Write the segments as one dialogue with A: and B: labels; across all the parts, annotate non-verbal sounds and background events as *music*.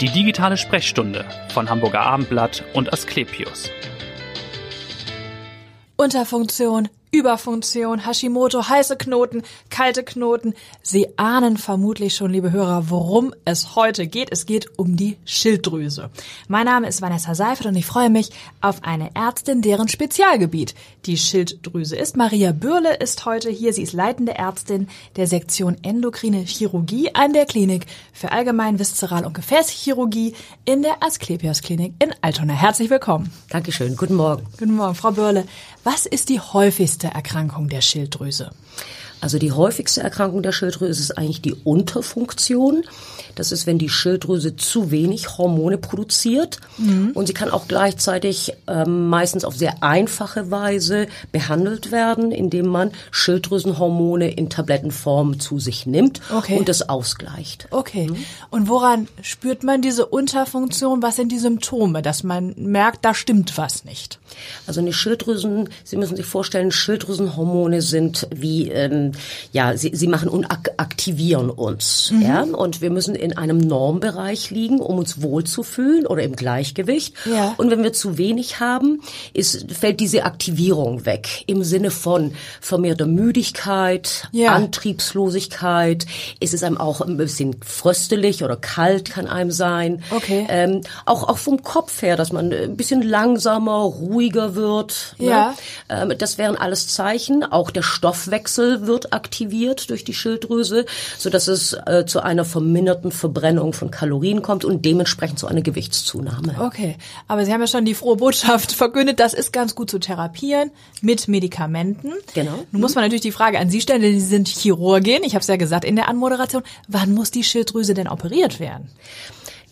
A: Die digitale Sprechstunde von Hamburger Abendblatt und Asklepios.
B: Unterfunktion, Überfunktion, Hashimoto, heiße Knoten, kalte Knoten. Sie ahnen vermutlich schon, liebe Hörer, worum es heute geht. Es geht um die Schilddrüse. Mein Name ist Vanessa Seifert und ich freue mich auf eine Ärztin, deren Spezialgebiet die Schilddrüse ist. Maria Bürle ist heute hier. Sie ist leitende Ärztin der Sektion Endokrine Chirurgie an der Klinik für Allgemein Viszeral- und Gefäßchirurgie in der Asklepios Klinik in Altona. Herzlich willkommen.
C: Dankeschön. Guten Morgen.
B: Guten Morgen, Frau Bürle. Was ist die häufigste Erkrankung der Schilddrüse?
C: Also die häufigste Erkrankung der Schilddrüse ist eigentlich die Unterfunktion. Das ist, wenn die Schilddrüse zu wenig Hormone produziert. Mhm. Und sie kann auch gleichzeitig ähm, meistens auf sehr einfache Weise behandelt werden, indem man Schilddrüsenhormone in Tablettenform zu sich nimmt okay. und das ausgleicht.
B: Okay. Mhm. Und woran spürt man diese Unterfunktion? Was sind die Symptome, dass man merkt, da stimmt was nicht?
C: Also eine Schilddrüsen, Sie müssen sich vorstellen, Schilddrüsenhormone sind wie ähm, ja, sie, sie machen und ak aktivieren uns. Mhm. Ja? Und wir müssen in einem Normbereich liegen, um uns wohlzufühlen oder im Gleichgewicht. Ja. Und wenn wir zu wenig haben, ist, fällt diese Aktivierung weg. Im Sinne von vermehrter Müdigkeit, ja. Antriebslosigkeit. Ist es einem auch ein bisschen fröstelig oder kalt kann einem sein. Okay. Ähm, auch, auch vom Kopf her, dass man ein bisschen langsamer, ruhiger wird. Ne? Ja. Ne? Ähm, das wären alles Zeichen. Auch der Stoffwechsel wird wird aktiviert durch die Schilddrüse, so dass es äh, zu einer verminderten Verbrennung von Kalorien kommt und dementsprechend zu einer Gewichtszunahme.
B: Okay, aber Sie haben ja schon die frohe Botschaft verkündet, das ist ganz gut zu therapieren mit Medikamenten. Genau. Nun muss man natürlich die Frage an Sie stellen, denn Sie sind Chirurgin, ich habe es ja gesagt in der Anmoderation, wann muss die Schilddrüse denn operiert werden?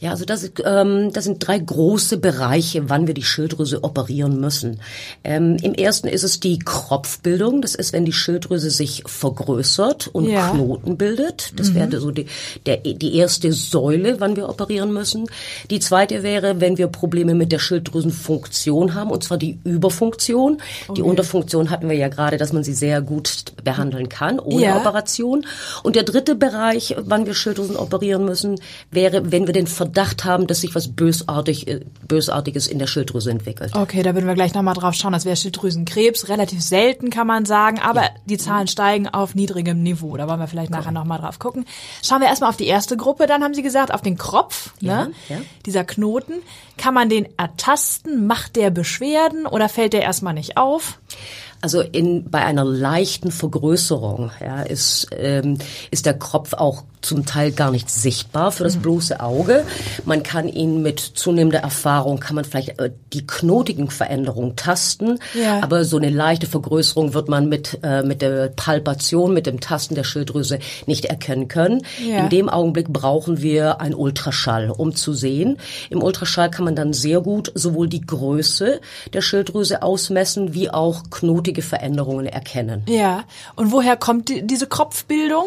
C: Ja, also das, ähm, das sind drei große Bereiche, wann wir die Schilddrüse operieren müssen. Ähm, Im ersten ist es die Kropfbildung. Das ist, wenn die Schilddrüse sich vergrößert und ja. Knoten bildet. Das mhm. wäre so die, der, die erste Säule, wann wir operieren müssen. Die zweite wäre, wenn wir Probleme mit der Schilddrüsenfunktion haben, und zwar die Überfunktion. Okay. Die Unterfunktion hatten wir ja gerade, dass man sie sehr gut behandeln kann, ohne ja. Operation. Und der dritte Bereich, wann wir Schilddrüsen operieren müssen, wäre, wenn wir den Verdacht haben, dass sich was bösartig, äh, Bösartiges in der Schilddrüse entwickelt.
B: Okay, da würden wir gleich nochmal drauf schauen. Das wäre Schilddrüsenkrebs. Relativ selten, kann man sagen. Aber ja. die Zahlen steigen auf niedrigem Niveau. Da wollen wir vielleicht nachher nochmal drauf gucken. Schauen wir erstmal auf die erste Gruppe. Dann haben Sie gesagt, auf den Kropf. Ja, ne? ja. Dieser Knoten. Kann man den ertasten? Macht der Beschwerden oder fällt der erstmal nicht auf?
C: Also in, bei einer leichten Vergrößerung ja, ist, ähm, ist der Kropf auch zum Teil gar nicht sichtbar für das mhm. bloße Auge. Man kann ihn mit zunehmender Erfahrung, kann man vielleicht äh, die knotigen Veränderungen tasten, ja. aber so eine leichte Vergrößerung wird man mit, äh, mit der Palpation, mit dem Tasten der Schilddrüse nicht erkennen können. Ja. In dem Augenblick brauchen wir ein Ultraschall, um zu sehen. Im Ultraschall kann man dann sehr gut sowohl die Größe der Schilddrüse ausmessen, wie auch knotige häufige Veränderungen erkennen.
B: Ja. Und woher kommt die, diese Kopfbildung?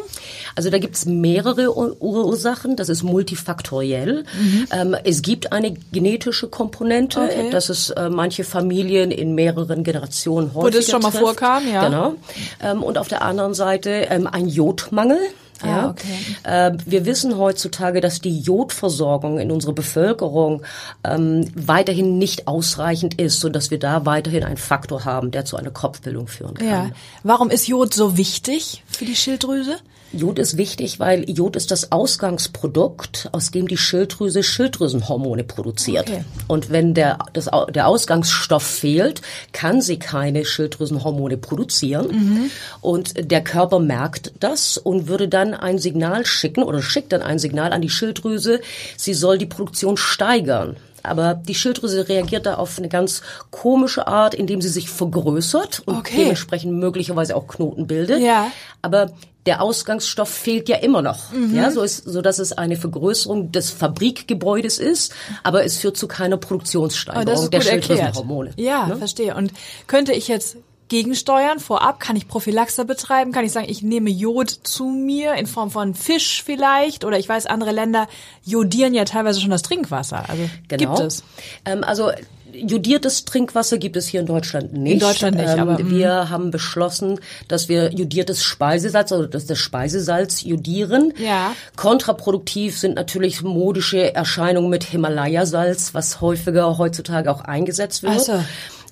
C: Also da gibt es mehrere Ursachen. Das ist multifaktoriell. Mhm. Ähm, es gibt eine genetische Komponente, okay. dass es äh, manche Familien in mehreren Generationen häufiger Wo das
B: schon mal
C: trifft.
B: vorkam, ja.
C: Genau. Ähm, und auf der anderen Seite ähm, ein Jodmangel. Ah, ja, okay. Äh, wir wissen heutzutage, dass die Jodversorgung in unserer Bevölkerung ähm, weiterhin nicht ausreichend ist, so dass wir da weiterhin einen Faktor haben, der zu einer Kopfbildung führen kann. Ja.
B: Warum ist Jod so wichtig für die Schilddrüse?
C: Jod ist wichtig, weil Jod ist das Ausgangsprodukt, aus dem die Schilddrüse Schilddrüsenhormone produziert. Okay. Und wenn der, das, der Ausgangsstoff fehlt, kann sie keine Schilddrüsenhormone produzieren. Mhm. Und der Körper merkt das und würde dann ein Signal schicken oder schickt dann ein Signal an die Schilddrüse, sie soll die Produktion steigern. Aber die Schilddrüse reagiert da auf eine ganz komische Art, indem sie sich vergrößert und okay. dementsprechend möglicherweise auch Knoten bildet. Ja. Aber der Ausgangsstoff fehlt ja immer noch. Mhm. Ja, so ist, so dass es eine Vergrößerung des Fabrikgebäudes ist, aber es führt zu keiner Produktionssteigerung der Schilddrüsenhormone.
B: Ja, ne? verstehe. Und könnte ich jetzt gegensteuern vorab? Kann ich Prophylaxe betreiben? Kann ich sagen, ich nehme Jod zu mir in Form von Fisch vielleicht? Oder ich weiß, andere Länder jodieren ja teilweise schon das Trinkwasser. Also
C: Genau.
B: gibt es.
C: Ähm, also jodiertes Trinkwasser gibt es hier in Deutschland nicht.
B: In Deutschland nicht,
C: ähm,
B: aber,
C: wir haben beschlossen, dass wir jodiertes Speisesalz, also dass das Speisesalz jodieren.
B: Ja.
C: Kontraproduktiv sind natürlich modische Erscheinungen mit Himalaya-Salz, was häufiger heutzutage auch eingesetzt wird.
B: Ach so.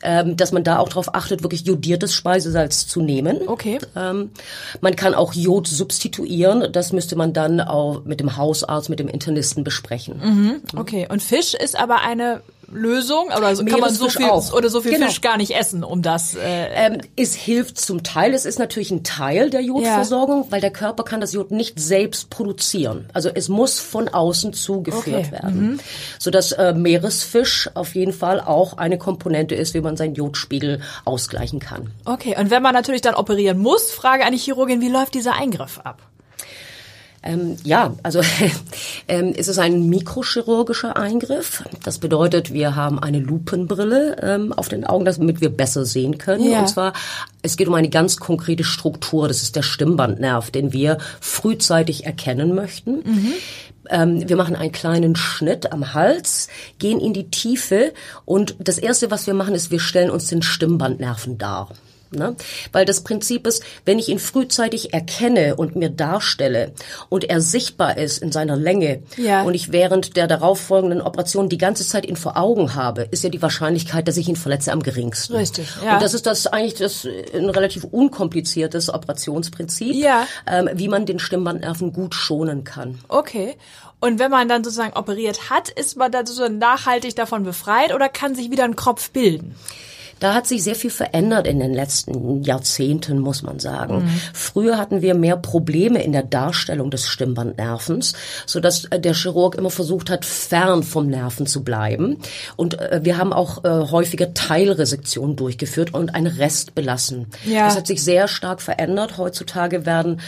C: Ähm, dass man da auch darauf achtet, wirklich jodiertes Speisesalz zu nehmen.
B: Okay.
C: Ähm, man kann auch Jod substituieren. Das müsste man dann auch mit dem Hausarzt, mit dem Internisten besprechen.
B: Mhm. Okay. Und Fisch ist aber eine Lösung oder so, kann man so viel
C: auch.
B: oder so viel
C: Genau.
B: Fisch gar nicht essen, um das. Äh,
C: Ähm, es hilft zum Teil. Es ist natürlich ein Teil der Jodversorgung, weil der Körper kann das Jod nicht selbst produzieren. Also es muss von außen zugeführt
B: Okay.
C: werden, sodass äh, Meeresfisch auf jeden Fall auch eine Komponente ist, wie man seinen Jodspiegel ausgleichen kann.
B: okay. Und wenn man natürlich dann operieren muss, Frage die Chirurgin: Wie läuft dieser Eingriff ab?
C: Ähm, ja, also *laughs* ähm, es ist ein mikrochirurgischer Eingriff. Das bedeutet, wir haben eine Lupenbrille ähm, auf den Augen, damit wir besser sehen können.
B: Ja.
C: Und zwar, es geht um eine ganz konkrete Struktur. Das ist der Stimmbandnerv, den wir frühzeitig erkennen möchten. Ähm, wir machen einen kleinen Schnitt am Hals, gehen in die Tiefe und das Erste, was wir machen, ist, wir stellen uns den Stimmbandnerven dar. Ne? Weil das Prinzip ist, wenn ich ihn frühzeitig erkenne und mir darstelle und er sichtbar ist in seiner Länge
B: Ja.
C: und ich während der darauffolgenden Operation die ganze Zeit ihn vor Augen habe, ist ja die Wahrscheinlichkeit, dass ich ihn verletze, am geringsten.
B: Richtig, ja.
C: Und das ist das eigentlich das äh, ein relativ unkompliziertes Operationsprinzip,
B: Ja.
C: ähm, wie man den Stimmbandnerven gut schonen kann.
B: Okay. Und wenn man dann sozusagen operiert hat, ist man dann sozusagen nachhaltig davon befreit oder kann sich wieder ein Kropf bilden?
C: Da hat sich sehr viel verändert in den letzten Jahrzehnten, muss man sagen. Früher hatten wir mehr Probleme in der Darstellung des Stimmbandnervens, so dass äh, der Chirurg immer versucht hat, fern vom Nerven zu bleiben. Und äh, wir haben auch äh, häufige Teilresektionen durchgeführt und einen Rest belassen.
B: Ja.
C: Das hat sich sehr stark verändert. Heutzutage werden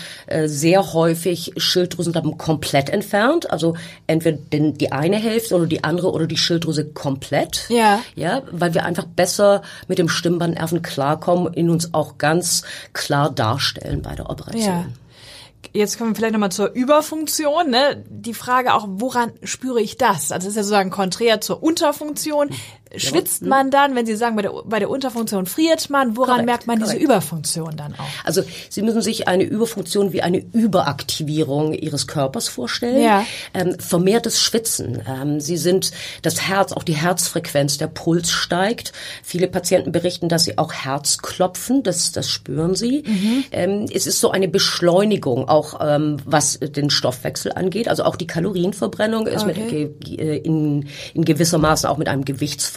C: sehr häufig Schilddrüsenklappen komplett entfernt, also entweder die eine Hälfte oder die andere oder die Schilddrüse komplett.
B: Ja.
C: Ja, weil wir einfach besser mit dem Stimmbandnerven klarkommen, in uns auch ganz klar darstellen bei der Operation.
B: Ja. Jetzt kommen wir vielleicht nochmal zur Überfunktion. Ne? Die Frage auch, woran spüre ich das? Also das ist ja sozusagen konträr zur Unterfunktion. Schwitzt man dann, wenn Sie sagen, bei der, bei der Unterfunktion friert man? Woran
C: Korrekt,
B: merkt man diese
C: korrekt.
B: Überfunktion dann auch?
C: Also Sie müssen sich eine Überfunktion wie eine Überaktivierung Ihres Körpers vorstellen.
B: Ja.
C: Ähm, vermehrtes Schwitzen. Ähm, Sie sind das Herz, auch die Herzfrequenz, der Puls steigt. Viele Patienten berichten, dass sie auch Herzklopfen, das, das spüren sie.
B: Mhm.
C: Ähm, es ist so eine Beschleunigung, auch ähm, was den Stoffwechsel angeht. Also auch die Kalorienverbrennung ist mit,
B: Okay.
C: ge- äh, in, in gewisser Maße auch mit einem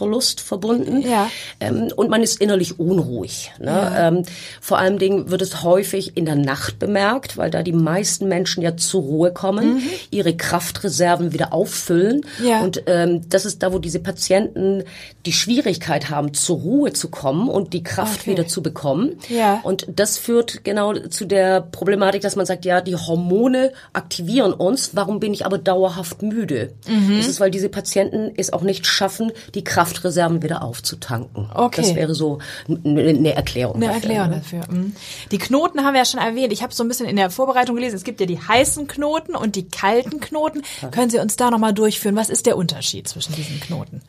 C: Gewichtsverlust verbunden.
B: Ja.
C: Ähm, und man ist innerlich unruhig. Ne?
B: Ja.
C: Ähm, vor allem Dingen wird es häufig in der Nacht bemerkt, weil da die meisten Menschen ja zur Ruhe kommen, ihre Kraftreserven wieder auffüllen.
B: Mhm. Ja.
C: Und ähm, das ist da, wo diese Patienten die Schwierigkeit haben, zur Ruhe zu kommen und die Kraft
B: Okay.
C: wieder zu bekommen.
B: Ja.
C: Und das führt genau zu der Problematik, dass man sagt, ja, die Hormone aktivieren uns, warum bin ich aber dauerhaft müde?
B: Mhm.
C: Das ist, weil diese Patienten es auch nicht schaffen, die Kraftreserven wieder aufzutanken.
B: Okay.
C: Das wäre so eine Erklärung.
B: Eine
C: dafür,
B: Erklärung
C: ne?
B: dafür. mhm. Die Knoten haben wir ja schon erwähnt. Ich habe so ein bisschen in der Vorbereitung gelesen. Es gibt ja die heißen Knoten und die kalten Knoten. Können Sie uns da nochmal durchführen? Was ist der Unterschied zwischen diesen Knoten?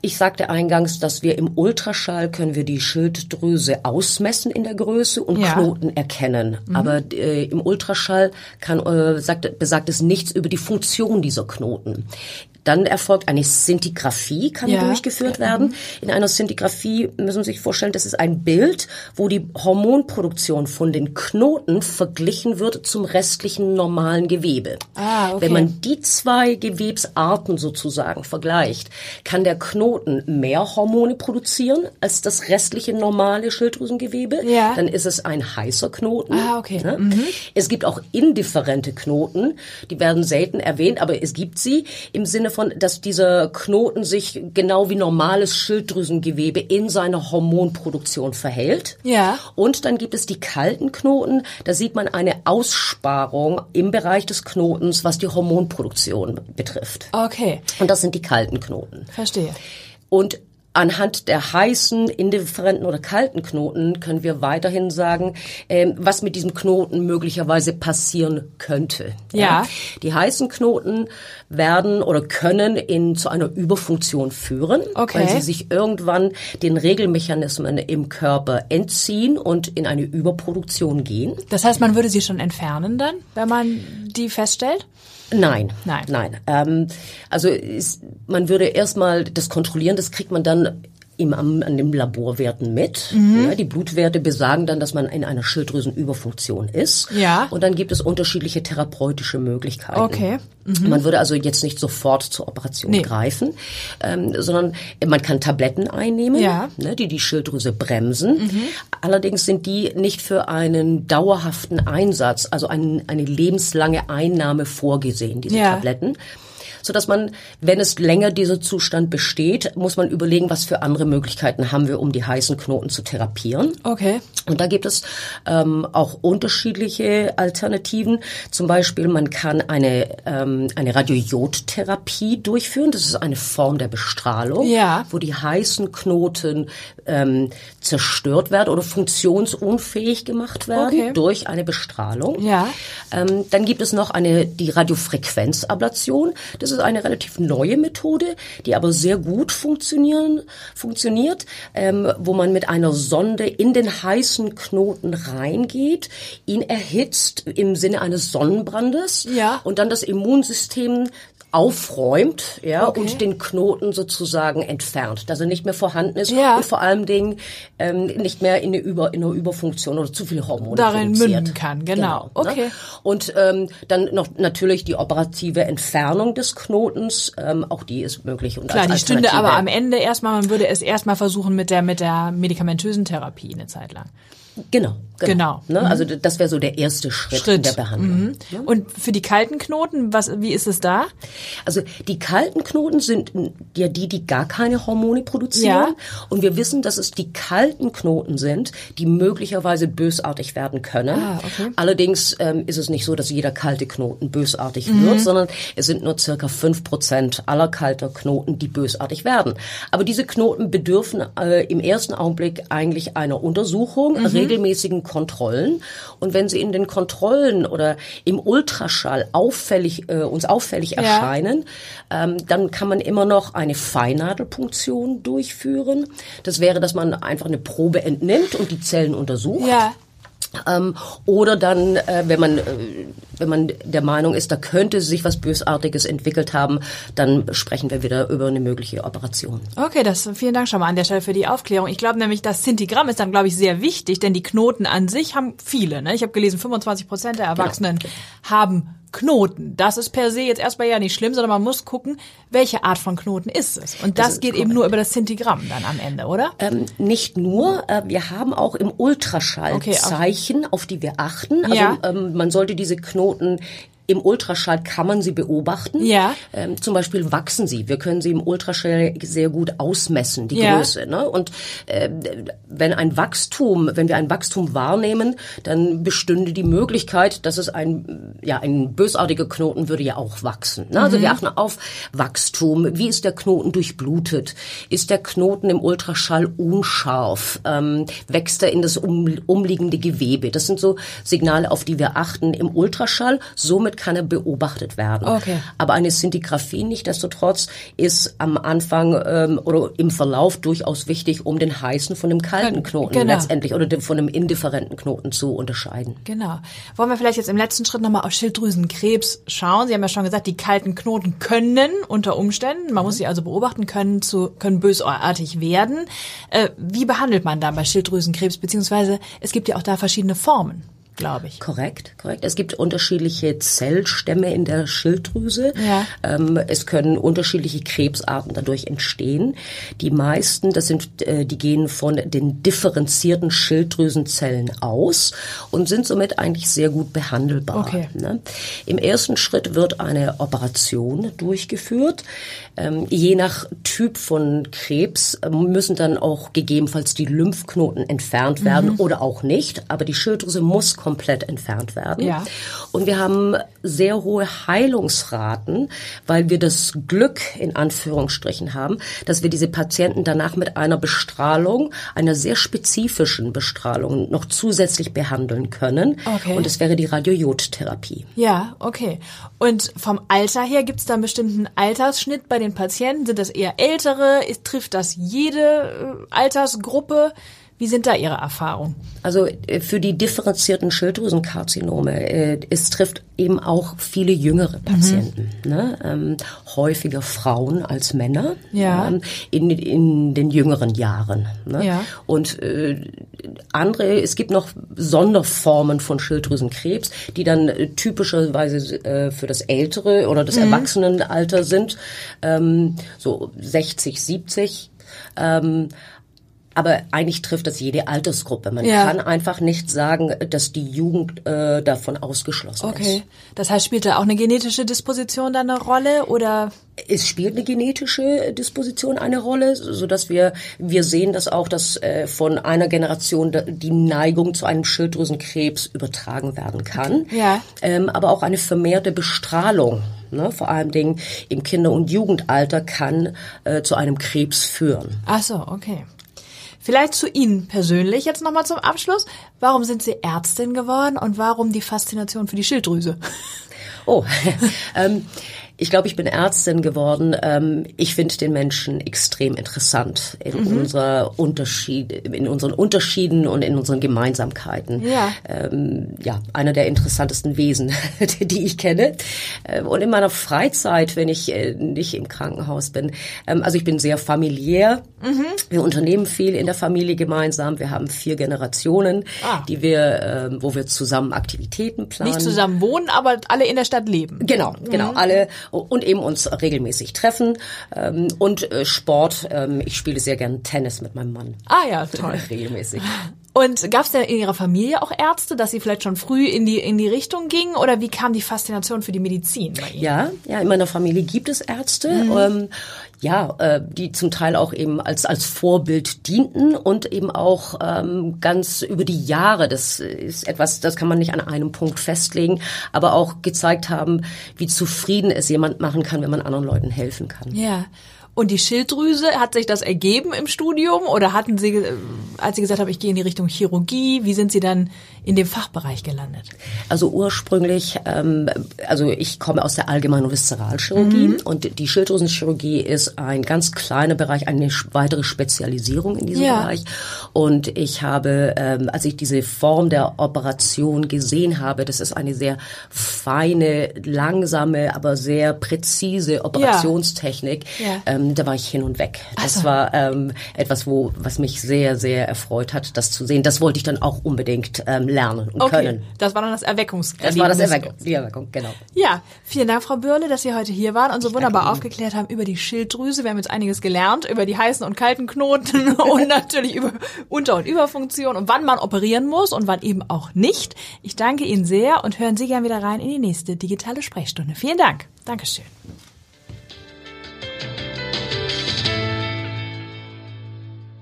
C: Ich sagte eingangs, dass wir im Ultraschall können wir die Schilddrüse ausmessen in der Größe und
B: Ja.
C: Knoten erkennen. Aber äh, im Ultraschall kann, äh, sagt, besagt es nichts über die Funktion dieser Knoten. Dann erfolgt eine Szintigraphie, kann
B: Ja.
C: durchgeführt werden. In einer Szintigraphie müssen Sie sich vorstellen, das ist ein Bild, wo die Hormonproduktion von den Knoten verglichen wird zum restlichen normalen Gewebe.
B: Ah, okay.
C: Wenn man die zwei Gewebsarten sozusagen vergleicht, kann der Knoten mehr Hormone produzieren als das restliche normale Schilddrüsengewebe.
B: Ja.
C: Dann ist es ein heißer Knoten.
B: Ah, okay.
C: Ne? Es gibt auch indifferente Knoten, die werden selten erwähnt, aber es gibt sie im Sinne von, dass dieser Knoten sich genau wie normales Schilddrüsengewebe in seiner Hormonproduktion verhält.
B: Ja.
C: Und dann gibt es die kalten Knoten. Da sieht man eine Aussparung im Bereich des Knotens, was die Hormonproduktion betrifft.
B: Okay,
C: Und das sind die kalten Knoten.
B: verstehe.
C: Und Anhand der heißen, indifferenten oder kalten Knoten können wir weiterhin sagen, ähm, was mit diesem Knoten möglicherweise passieren könnte.
B: Ja.
C: Die heißen Knoten werden oder können in zu einer Überfunktion führen,
B: Okay.
C: weil sie sich irgendwann den Regelmechanismen im Körper entziehen und in eine Überproduktion gehen.
B: Das heißt, man würde sie schon entfernen dann, wenn man die feststellt?
C: Nein,
B: Nein.
C: nein. Ähm, also ist, man würde erstmal das kontrollieren, das kriegt man dann im, am, an den Laborwerten mit.
B: Mhm.
C: Ja, die Blutwerte besagen dann, dass man in einer Schilddrüsenüberfunktion ist.
B: Ja.
C: Und dann gibt es unterschiedliche therapeutische Möglichkeiten.
B: Okay. Mhm.
C: Man würde also jetzt nicht sofort zur Operation
B: Nee.
C: greifen, ähm, sondern man kann Tabletten einnehmen,
B: Ja. Mhm.
C: ne, die die Schilddrüse bremsen. Allerdings sind die nicht für einen dauerhaften Einsatz, also ein, eine lebenslange Einnahme vorgesehen, diese
B: Ja.
C: Tabletten. So dass man, wenn es länger dieser Zustand besteht, muss man überlegen, was für andere Möglichkeiten haben wir, um die heißen Knoten zu therapieren.
B: Okay.
C: Und da gibt es ähm, auch unterschiedliche Alternativen. Zum Beispiel, man kann eine, ähm, eine Radiojodtherapie durchführen. Das ist eine Form der Bestrahlung,
B: Ja.
C: wo die heißen Knoten ähm, zerstört werden oder funktionsunfähig gemacht werden
B: Okay.
C: durch eine Bestrahlung.
B: Ja.
C: Ähm, dann gibt es noch eine, die Radiofrequenzablation. Das ist eine relativ neue Methode, die aber sehr gut funktionieren, funktioniert, ähm, wo man mit einer Sonde in den heißen Knoten reingeht, ihn erhitzt im Sinne eines Sonnenbrandes
B: Ja.
C: und dann das Immunsystem aufräumt, ja,
B: Okay.
C: und den Knoten sozusagen entfernt, dass er nicht mehr vorhanden ist
B: Ja.
C: und vor allem Dingen ähm, nicht mehr in eine, Über, in eine Überfunktion oder zu viele Hormone
B: Darin
C: produziert.
B: münden kann, genau.
C: ne?
B: Okay.
C: Und ähm, dann noch natürlich die operative Entfernung des Knotens, ähm, auch die ist möglich. Und
B: Klar, die stünde aber am Ende erstmal, man würde es erstmal versuchen mit der, mit der medikamentösen Therapie eine Zeit lang.
C: Genau,
B: Genau.
C: genau. Ne? Also d- das wäre so der erste Schritt, in
B: Schritt.
C: der Behandlung.
B: Mhm. Und für die kalten Knoten, was, wie ist es da?
C: Also die kalten Knoten sind ja die, die gar keine Hormone produzieren.
B: Ja.
C: Und wir wissen, dass es die kalten Knoten sind, die möglicherweise bösartig werden können.
B: Ah, okay.
C: Allerdings ähm, ist es nicht so, dass jeder kalte Knoten bösartig
B: Mhm.
C: wird, sondern es sind nur circa fünf Prozent aller kalter Knoten, die bösartig werden. Aber diese Knoten bedürfen äh, im ersten Augenblick eigentlich einer Untersuchung,
B: Mhm.
C: Regelmäßigen Kontrollen. Und wenn sie in den Kontrollen oder im Ultraschall auffällig, äh, uns auffällig
B: Ja.
C: erscheinen, ähm, dann kann man immer noch eine Feinnadelpunktion durchführen. Das wäre, dass man einfach eine Probe entnimmt und die Zellen untersucht.
B: Ja.
C: Ähm, oder dann, äh, wenn man äh, wenn man der Meinung ist, da könnte sich was Bösartiges entwickelt haben, dann sprechen wir wieder über eine mögliche Operation.
B: Okay, das vielen Dank schon mal an der Stelle für die Aufklärung. Ich glaube nämlich, das Zintigramm ist dann, glaube ich, sehr wichtig, denn die Knoten an sich haben viele. Ne? Ich habe gelesen, 25 Prozent der Erwachsenen haben Knoten. Das ist per se jetzt erstmal ja nicht schlimm, sondern man muss gucken, welche Art von Knoten ist es. Und das,
C: ist
B: geht eben nur über das Zintigramm dann am Ende, oder?
C: Ähm, nicht nur, äh, wir haben auch im Ultraschall
B: Okay,
C: Zeichen, auf die wir achten. Also
B: Ja.
C: ähm, man sollte diese Knoten im Ultraschall kann man sie beobachten.
B: Ja.
C: Ähm, zum Beispiel wachsen sie. Wir können sie im Ultraschall sehr gut ausmessen, die
B: Ja.
C: Größe. Ne? Und äh, wenn ein Wachstum, wenn wir ein Wachstum wahrnehmen, dann bestünde die Möglichkeit, dass es ein, ja, ein bösartiger Knoten würde ja auch wachsen. Ne? Also wir achten auf Wachstum. Wie ist der Knoten durchblutet? Ist der Knoten im Ultraschall unscharf? Ähm, wächst er in das um, umliegende Gewebe? Das sind so Signale, auf die wir achten im Ultraschall. Somit kann er beobachtet werden.
B: Okay.
C: Aber eine Sintigraphie nichtsdestotrotz ist am Anfang ähm, oder im Verlauf durchaus wichtig, um den heißen von dem kalten Knoten
B: Genau.
C: letztendlich oder dem, von dem indifferenten Knoten zu unterscheiden.
B: Genau. Wollen wir vielleicht jetzt im letzten Schritt nochmal auf Schilddrüsenkrebs schauen? Sie haben ja schon gesagt, die kalten Knoten können unter Umständen, man muss sie also beobachten, können zu, können bösartig werden. Äh, wie behandelt man dann bei Schilddrüsenkrebs? Beziehungsweise es gibt ja auch da verschiedene Formen, glaube ich.
C: Korrekt, korrekt. Es gibt unterschiedliche Zellstämme in der Schilddrüse.
B: Ja.
C: Ähm, es können unterschiedliche Krebsarten dadurch entstehen. Die meisten, das sind, äh, die gehen von den differenzierten Schilddrüsenzellen aus und sind somit eigentlich sehr gut behandelbar.
B: Okay.
C: Ne? Im ersten Schritt wird eine Operation durchgeführt. Ähm, je nach Typ von Krebs ähm, müssen dann auch gegebenenfalls die Lymphknoten entfernt werden oder auch nicht. Aber die Schilddrüse muss komplett komplett entfernt werden.
B: Ja.
C: Und wir haben sehr hohe Heilungsraten, weil wir das Glück in Anführungsstrichen haben, dass wir diese Patienten danach mit einer Bestrahlung, einer sehr spezifischen Bestrahlung noch zusätzlich behandeln können.
B: Okay.
C: Und es wäre die Radiojodtherapie.
B: Ja, okay. Und vom Alter her gibt es da einen bestimmten Altersschnitt bei den Patienten? Sind das eher ältere? Ist, trifft das jede äh, Altersgruppe? Wie sind da Ihre Erfahrungen?
C: Also äh, für die differenzierten Schilddrüsenkarzinome, äh, es trifft eben auch viele jüngere Patienten, ne? ähm, häufiger Frauen als Männer
B: Ja.
C: ähm, in, in den jüngeren Jahren. Ne?
B: Ja.
C: Und äh, andere, es gibt noch Sonderformen von Schilddrüsenkrebs, die dann äh, typischerweise äh, für das ältere oder das Erwachsenenalter sind, ähm, so 60, 70. Ähm, aber eigentlich trifft das jede Altersgruppe. Man
B: Ja.
C: kann einfach nicht sagen, dass die Jugend äh, davon ausgeschlossen
B: Okay. Das heißt, spielt da auch eine genetische Disposition da eine Rolle oder?
C: ist. Es spielt eine genetische Disposition eine Rolle, so dass wir wir sehen das auch, dass äh, von einer Generation die Neigung zu einem Schilddrüsenkrebs übertragen werden kann.
B: Ja.
C: Ähm, aber auch eine vermehrte Bestrahlung. Ne, vor allem Dingen im Kinder- und Jugendalter kann äh, zu einem Krebs führen.
B: Ach so, okay. Vielleicht zu Ihnen persönlich jetzt nochmal zum Abschluss. Warum sind Sie Ärztin geworden und warum die Faszination für die Schilddrüse?
C: Oh, *laughs* ähm, ich glaube, ich bin Ärztin geworden. Ähm, ich finde den Menschen extrem interessant in unserer Unterschied, in unseren Unterschieden und in unseren Gemeinsamkeiten.
B: Ja.
C: Ähm, ja, einer der interessantesten Wesen, *laughs* die ich kenne. Ähm, Und in meiner Freizeit, wenn ich äh, nicht im Krankenhaus bin, ähm, also ich bin sehr familiär. Wir unternehmen viel in der Familie gemeinsam. Wir haben vier Generationen,
B: Ah.
C: die wir, wo wir zusammen Aktivitäten planen.
B: Nicht zusammen wohnen, aber alle in der Stadt leben.
C: Genau, genau, alle und eben uns regelmäßig treffen ähm, und äh, Sport. Ähm, ich spiele sehr gern Tennis mit meinem Mann.
B: Ah ja, toll. *laughs*
C: regelmäßig.
B: Und gab es denn in Ihrer Familie auch Ärzte, dass Sie vielleicht schon früh in die in die Richtung gingen oder wie kam die Faszination für die Medizin bei Ihnen?
C: Ja, ja, in meiner Familie gibt es Ärzte, ähm, ja, äh, die zum Teil auch eben als als Vorbild dienten und eben auch ähm, ganz über die Jahre. Das ist etwas, das kann man nicht an einem Punkt festlegen, aber auch gezeigt haben, wie zufrieden es jemand machen kann, wenn man anderen Leuten helfen kann.
B: Ja. Und die Schilddrüse, hat sich das ergeben im Studium? Oder hatten Sie, äh, als Sie gesagt haben, ich gehe in die Richtung Chirurgie, wie sind Sie dann in dem Fachbereich gelandet?
C: Also ursprünglich, ähm, also ich komme aus der allgemeinen Viszeralchirurgie und die Schilddrüsenchirurgie ist ein ganz kleiner Bereich, eine weitere Spezialisierung in diesem
B: Ja.
C: Bereich. Und ich habe, ähm, als ich diese Form der Operation gesehen habe, das ist eine sehr feine, langsame, aber sehr präzise Operationstechnik,
B: Ja.
C: ähm, da war ich hin und weg. Das
B: so.
C: war ähm, etwas, wo was mich sehr, sehr erfreut hat, das zu sehen. Das wollte ich dann auch unbedingt ähm, lernen und können.
B: das war dann das Erweckungs.
C: Das war das Erweckung, die Erweckung, genau.
B: Ja, vielen Dank, Frau Bürle, dass Sie heute hier waren und so wunderbar aufgeklärt haben über die Schilddrüse. Wir haben jetzt einiges gelernt über die heißen und kalten Knoten *laughs* und natürlich über Unter- und Überfunktion und wann man operieren muss und wann eben auch nicht. Ich danke Ihnen sehr und hören Sie gern wieder rein in die nächste digitale Sprechstunde. Vielen Dank. Dankeschön.